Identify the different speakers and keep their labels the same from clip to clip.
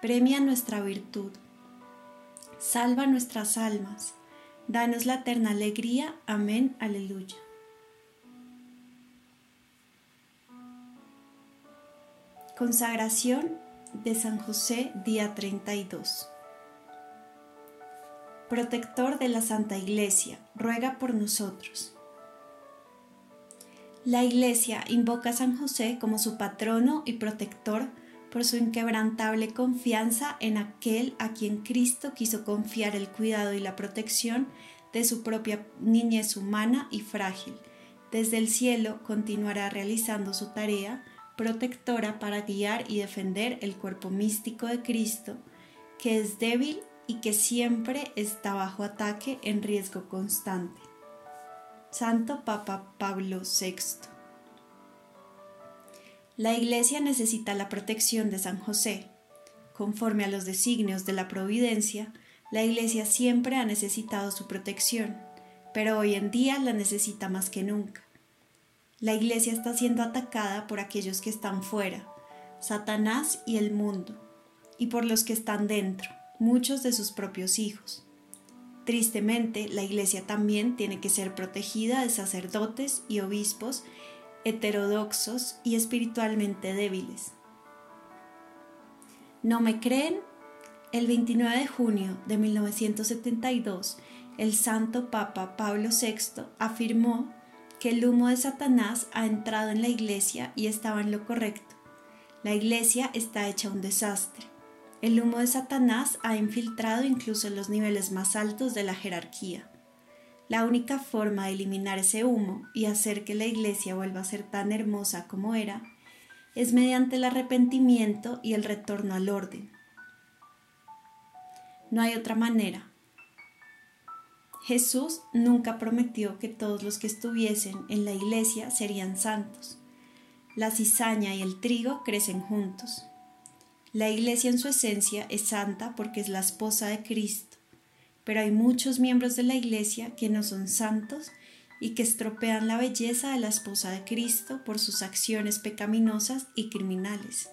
Speaker 1: premia nuestra virtud, salva nuestras almas, danos la eterna alegría. Amén, aleluya. Consagración de San José, día 32. Protector de la Santa Iglesia, ruega por nosotros. La Iglesia invoca a San José como su patrono y protector por su inquebrantable confianza en aquel a quien Cristo quiso confiar el cuidado y la protección de su propia niñez humana y frágil. Desde el cielo continuará realizando su tarea protectora para guiar y defender el cuerpo místico de Cristo, que es débil y que siempre está bajo ataque en riesgo constante. Santo Papa Pablo VI la Iglesia necesita la protección de San José. Conforme a los designios de la providencia, la Iglesia siempre ha necesitado su protección, pero hoy en día la necesita más que nunca. La Iglesia está siendo atacada por aquellos que están fuera, Satanás y el mundo, y por los que están dentro, muchos de sus propios hijos. Tristemente, la Iglesia también tiene que ser protegida de sacerdotes y obispos heterodoxos y espiritualmente débiles. ¿No me creen? El 29 de junio de 1972, el Santo Papa Pablo VI afirmó que el humo de Satanás ha entrado en la Iglesia y estaba en lo correcto. La Iglesia está hecha un desastre. El humo de Satanás ha infiltrado incluso los niveles más altos de la jerarquía. La única forma de eliminar ese humo y hacer que la iglesia vuelva a ser tan hermosa como era es mediante el arrepentimiento y el retorno al orden. No hay otra manera. Jesús nunca prometió que todos los que estuviesen en la iglesia serían santos. La cizaña y el trigo crecen juntos. La iglesia en su esencia es santa porque es la esposa de Cristo pero hay muchos miembros de la Iglesia que no son santos y que estropean la belleza de la esposa de Cristo por sus acciones pecaminosas y criminales.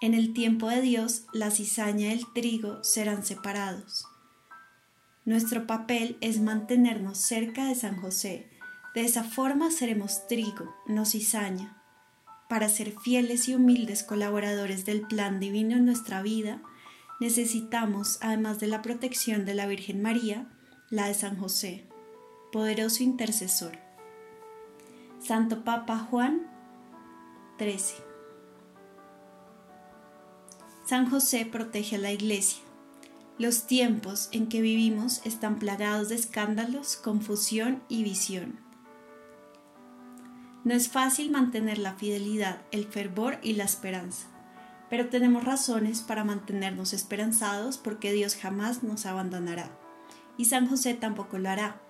Speaker 1: En el tiempo de Dios, la cizaña y el trigo serán separados. Nuestro papel es mantenernos cerca de San José. De esa forma seremos trigo, no cizaña. Para ser fieles y humildes colaboradores del plan divino en nuestra vida, necesitamos, además de la protección de la Virgen María, la de San José, poderoso intercesor. Santo Papa Juan 13. San José protege a la Iglesia. Los tiempos en que vivimos están plagados de escándalos, confusión y visión. No es fácil mantener la fidelidad, el fervor y la esperanza pero tenemos razones para mantenernos esperanzados porque Dios jamás nos abandonará. Y San José tampoco lo hará.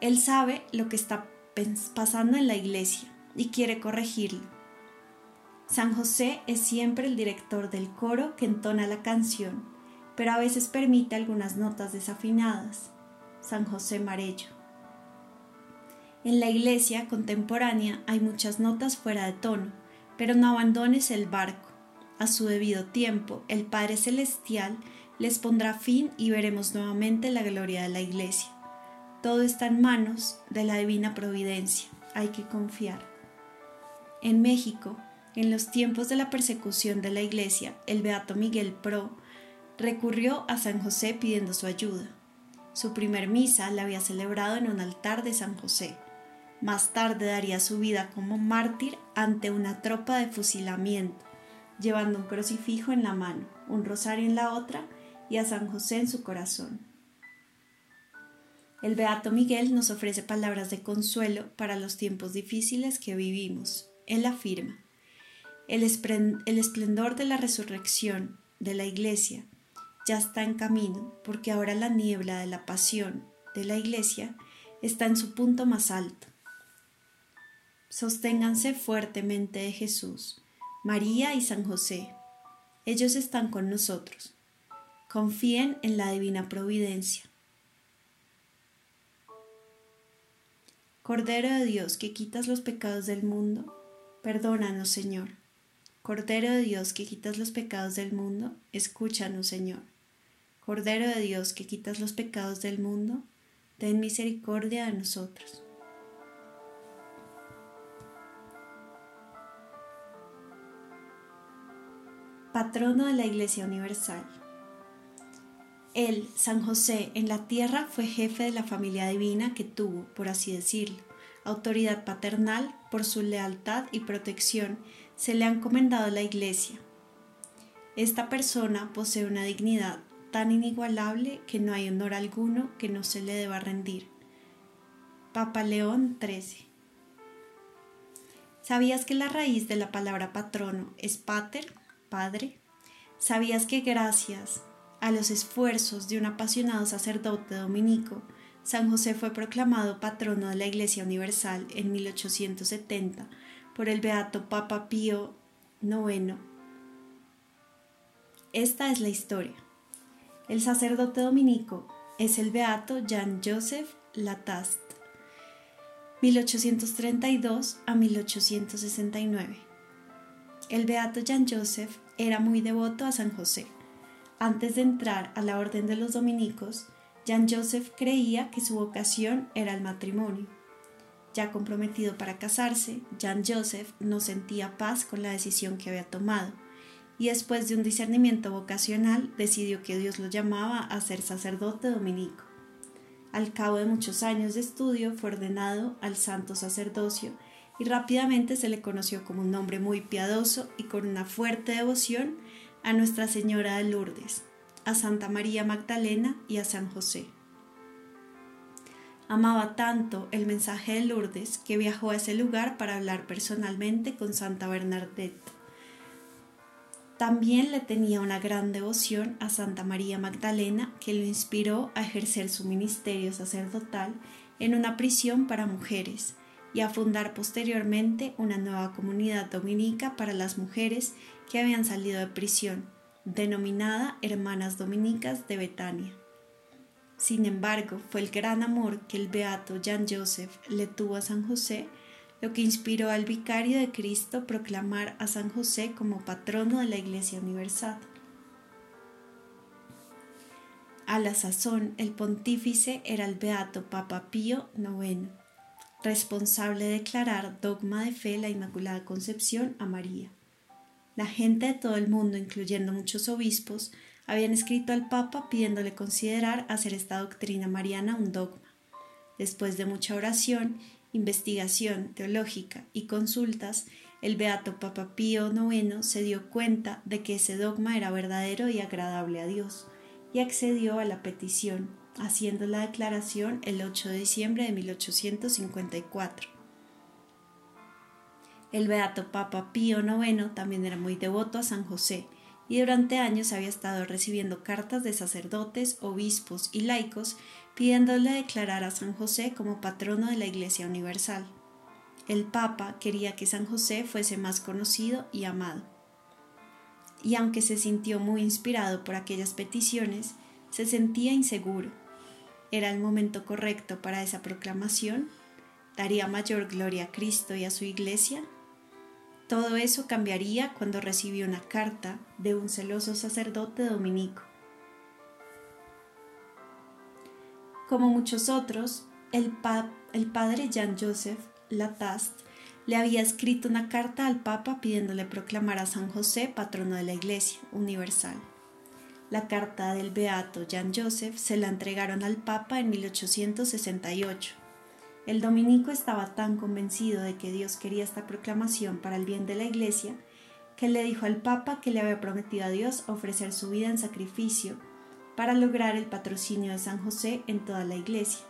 Speaker 1: Él sabe lo que está pasando en la iglesia y quiere corregirlo. San José es siempre el director del coro que entona la canción, pero a veces permite algunas notas desafinadas. San José Marello. En la iglesia contemporánea hay muchas notas fuera de tono, pero no abandones el barco a su debido tiempo, el Padre Celestial les pondrá fin y veremos nuevamente la gloria de la Iglesia. Todo está en manos de la divina providencia. Hay que confiar. En México, en los tiempos de la persecución de la Iglesia, el Beato Miguel Pro recurrió a San José pidiendo su ayuda. Su primer misa la había celebrado en un altar de San José. Más tarde daría su vida como mártir ante una tropa de fusilamiento, llevando un crucifijo en la mano, un rosario en la otra y a San José en su corazón. El Beato Miguel nos ofrece palabras de consuelo para los tiempos difíciles que vivimos. Él afirma, el, esplendor de la resurrección de la Iglesia ya está en camino, porque ahora la niebla de la pasión de la Iglesia está en su punto más alto. Sosténganse fuertemente de Jesús, María y San José. Ellos están con nosotros. Confíen en la divina providencia. Cordero de Dios que quitas los pecados del mundo, perdónanos Señor. Cordero de Dios que quitas los pecados del mundo, escúchanos Señor. Cordero de Dios que quitas los pecados del mundo, ten misericordia de nosotros. Patrono de la Iglesia Universal. Él, San José, en la tierra fue jefe de la familia divina que tuvo, por así decirlo, autoridad paternal por su lealtad y protección, se le ha encomendado la Iglesia. Esta persona posee una dignidad tan inigualable que no hay honor alguno que no se le deba rendir. Papa León XIII. ¿Sabías que la raíz de la palabra patrono es pater, padre? ¿Sabías que gracias a los esfuerzos de un apasionado sacerdote dominico, San José fue proclamado patrono de la Iglesia Universal en 1870 por el beato Papa Pío IX. Esta es la historia. El sacerdote dominico es el beato Jean-Joseph Latast, 1832 a 1869. El beato Jean-Joseph era muy devoto a San José antes de entrar a la orden de los dominicos, Jean Joseph creía que su vocación era el matrimonio. Ya comprometido para casarse, Jean Joseph no sentía paz con la decisión que había tomado y después de un discernimiento vocacional decidió que Dios lo llamaba a ser sacerdote dominico. Al cabo de muchos años de estudio fue ordenado al santo sacerdocio y rápidamente se le conoció como un hombre muy piadoso y con una fuerte devoción a Nuestra Señora de Lourdes, a Santa María Magdalena y a San José. Amaba tanto el mensaje de Lourdes que viajó a ese lugar para hablar personalmente con Santa Bernadette. También le tenía una gran devoción a Santa María Magdalena que lo inspiró a ejercer su ministerio sacerdotal en una prisión para mujeres y a fundar posteriormente una nueva comunidad dominica para las mujeres que habían salido de prisión, denominada Hermanas Dominicas de Betania. Sin embargo, fue el gran amor que el beato Jean Joseph le tuvo a San José lo que inspiró al vicario de Cristo proclamar a San José como patrono de la Iglesia Universal. A la sazón, el pontífice era el beato Papa Pío IX, responsable de declarar dogma de fe la Inmaculada Concepción a María. La gente de todo el mundo, incluyendo muchos obispos, habían escrito al Papa pidiéndole considerar hacer esta doctrina mariana un dogma. Después de mucha oración, investigación teológica y consultas, el beato Papa Pío IX se dio cuenta de que ese dogma era verdadero y agradable a Dios, y accedió a la petición, haciendo la declaración el 8 de diciembre de 1854. El beato Papa Pío IX también era muy devoto a San José y durante años había estado recibiendo cartas de sacerdotes, obispos y laicos pidiéndole declarar a San José como patrono de la Iglesia Universal. El Papa quería que San José fuese más conocido y amado. Y aunque se sintió muy inspirado por aquellas peticiones, se sentía inseguro. ¿Era el momento correcto para esa proclamación? ¿Daría mayor gloria a Cristo y a su Iglesia? Todo eso cambiaría cuando recibió una carta de un celoso sacerdote dominico. Como muchos otros, el, padre Jean-Joseph Latast le había escrito una carta al Papa pidiéndole proclamar a San José patrono de la Iglesia Universal. La carta del beato Jan Joseph se la entregaron al Papa en 1868. El dominico estaba tan convencido de que Dios quería esta proclamación para el bien de la Iglesia que le dijo al Papa que le había prometido a Dios ofrecer su vida en sacrificio para lograr el patrocinio de San José en toda la Iglesia.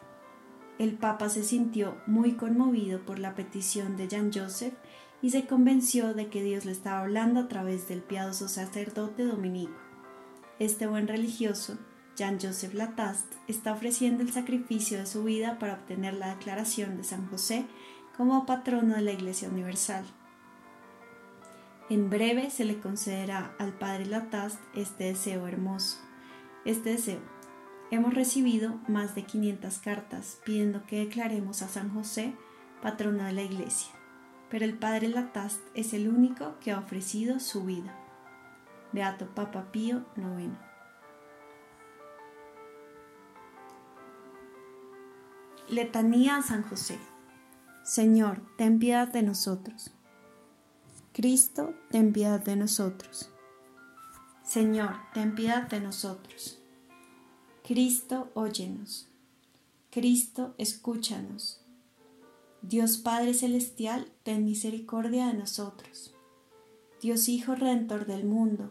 Speaker 1: El Papa se sintió muy conmovido por la petición de Jan Joseph y se convenció de que Dios le estaba hablando a través del piadoso sacerdote dominico. Este buen religioso, Jean Joseph Lataste, está ofreciendo el sacrificio de su vida para obtener la declaración de San José como patrono de la Iglesia Universal. En breve se le concederá al Padre Lataste este deseo hermoso. Este deseo. Hemos recibido más de 500 cartas pidiendo que declaremos a San José patrono de la Iglesia pero el padre Latast es el único que ha ofrecido su vida. Beato Papa Pío IX. Letanía a San José. Señor, ten piedad de nosotros. Cristo, ten piedad de nosotros. Señor, ten piedad de nosotros. Cristo, óyenos. Cristo, escúchanos. Dios Padre Celestial, ten misericordia de nosotros. Dios Hijo Redentor del mundo,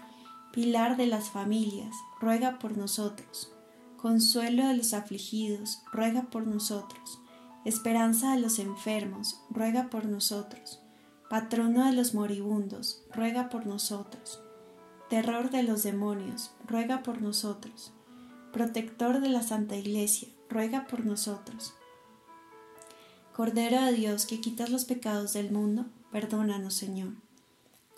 Speaker 1: Pilar de las familias, ruega por nosotros. Consuelo de los afligidos, ruega por nosotros. Esperanza de los enfermos, ruega por nosotros. Patrono de los moribundos, ruega por nosotros. Terror de los demonios, ruega por nosotros. Protector de la Santa Iglesia, ruega por nosotros Cordero de Dios que quitas los pecados del mundo, perdónanos Señor.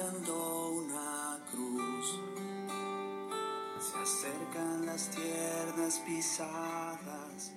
Speaker 2: Una cruz. Se acercan las tiernas pisadas